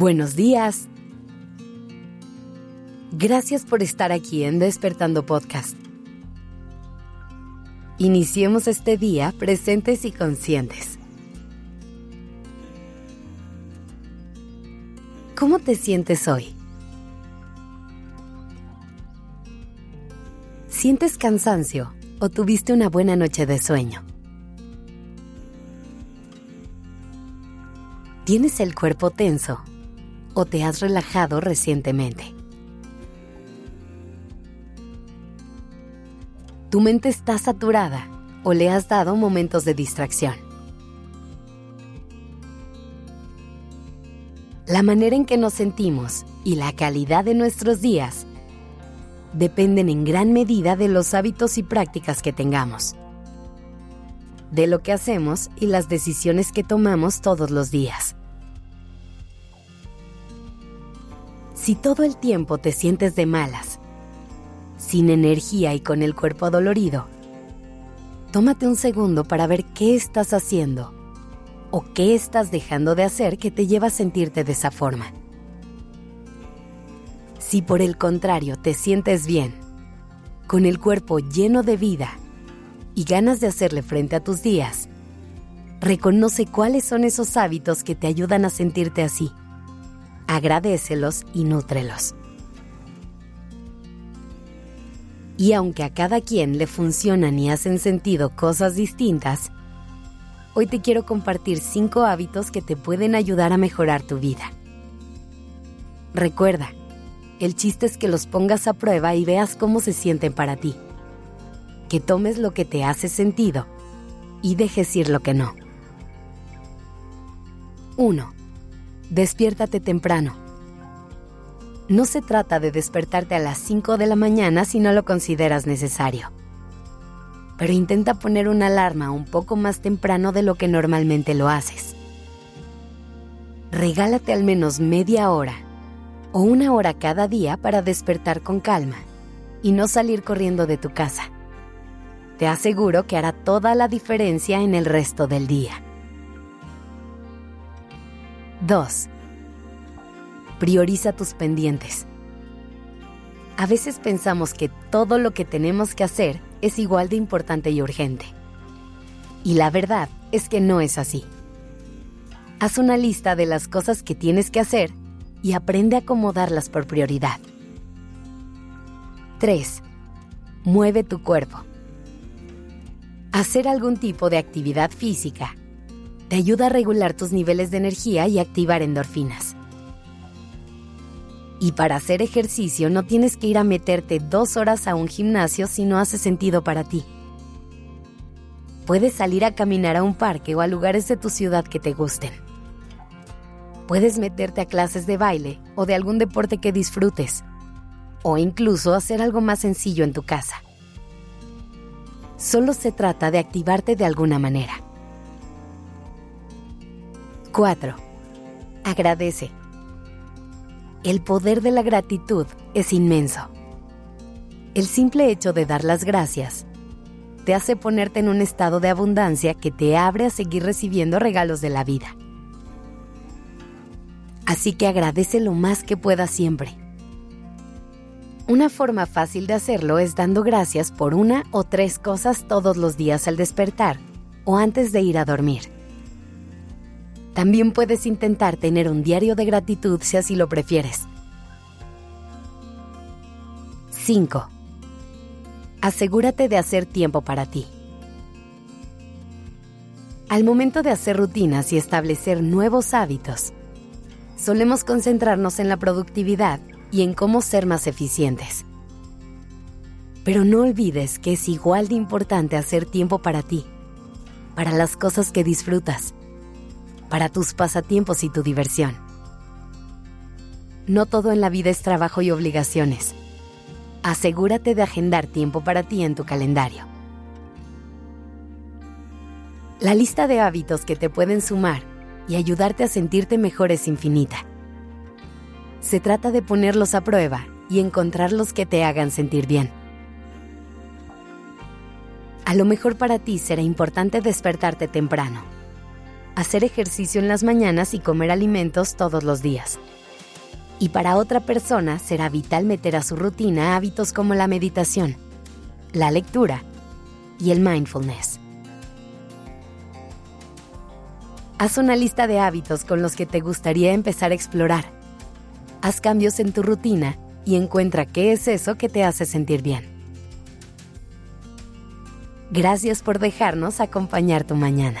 Buenos días. Gracias por estar aquí en Despertando Podcast. Iniciemos este día presentes y conscientes. ¿Cómo te sientes hoy? ¿Sientes cansancio o tuviste una buena noche de sueño? ¿Tienes el cuerpo tenso o te has relajado recientemente? ¿Tu mente está saturada o le has dado momentos de distracción? La manera en que nos sentimos y la calidad de nuestros días dependen en gran medida de los hábitos y prácticas que tengamos, de lo que hacemos y las decisiones que tomamos todos los días. Si todo el tiempo te sientes de malas, sin energía y con el cuerpo adolorido, tómate un segundo para ver qué estás haciendo o qué estás dejando de hacer que te lleva a sentirte de esa forma. Si por el contrario te sientes bien, con el cuerpo lleno de vida y ganas de hacerle frente a tus días, reconoce cuáles son esos hábitos que te ayudan a sentirte así agradecelos y nútrelos. Y aunque a cada quien le funcionan y hacen sentido cosas distintas, hoy te quiero compartir cinco hábitos que te pueden ayudar a mejorar tu vida. Recuerda, el chiste es que los pongas a prueba y veas cómo se sienten para ti. Que tomes lo que te hace sentido y dejes ir lo que no. 1 despiértate temprano. No se trata de despertarte a las 5 de la mañana si no lo consideras necesario. Pero intenta poner una alarma un poco más temprano de lo que normalmente lo haces. Regálate al menos media hora o una hora cada día para despertar con calma y no salir corriendo de tu casa. Te aseguro que hará toda la diferencia en el resto del día. 2. Prioriza tus pendientes. A veces pensamos que todo lo que tenemos que hacer es igual de importante y urgente. Y la verdad es que no es así. Haz una lista de las cosas que tienes que hacer y aprende a acomodarlas por prioridad. 3. Mueve tu cuerpo. Hacer algún tipo de actividad física te ayuda a regular tus niveles de energía y activar endorfinas. Y para hacer ejercicio no tienes que ir a meterte dos horas a un gimnasio si no hace sentido para ti. Puedes salir a caminar a un parque o a lugares de tu ciudad que te gusten. Puedes meterte a clases de baile o de algún deporte que disfrutes. O incluso hacer algo más sencillo en tu casa. Solo se trata de activarte de alguna manera. 4. Agradece. El poder de la gratitud es inmenso. El simple hecho de dar las gracias te hace ponerte en un estado de abundancia que te abre a seguir recibiendo regalos de la vida. Así que agradece lo más que puedas siempre. Una forma fácil de hacerlo es dando gracias por una o tres cosas todos los días al despertar o antes de ir a dormir. También puedes intentar tener un diario de gratitud si así lo prefieres. 5. Asegúrate de hacer tiempo para ti. Al momento de hacer rutinas y establecer nuevos hábitos, solemos concentrarnos en la productividad y en cómo ser más eficientes. Pero no olvides que es igual de importante hacer tiempo para ti, para las cosas que disfrutas para tus pasatiempos y tu diversión. No todo en la vida es trabajo y obligaciones. Asegúrate de agendar tiempo para ti en tu calendario. La lista de hábitos que te pueden sumar y ayudarte a sentirte mejor es infinita. Se trata de ponerlos a prueba y encontrar los que te hagan sentir bien. A lo mejor para ti será importante despertarte temprano hacer ejercicio en las mañanas y comer alimentos todos los días. Y para otra persona será vital meter a su rutina hábitos como la meditación, la lectura y el mindfulness. Haz una lista de hábitos con los que te gustaría empezar a explorar. Haz cambios en tu rutina y encuentra qué es eso que te hace sentir bien. Gracias por dejarnos acompañar tu mañana.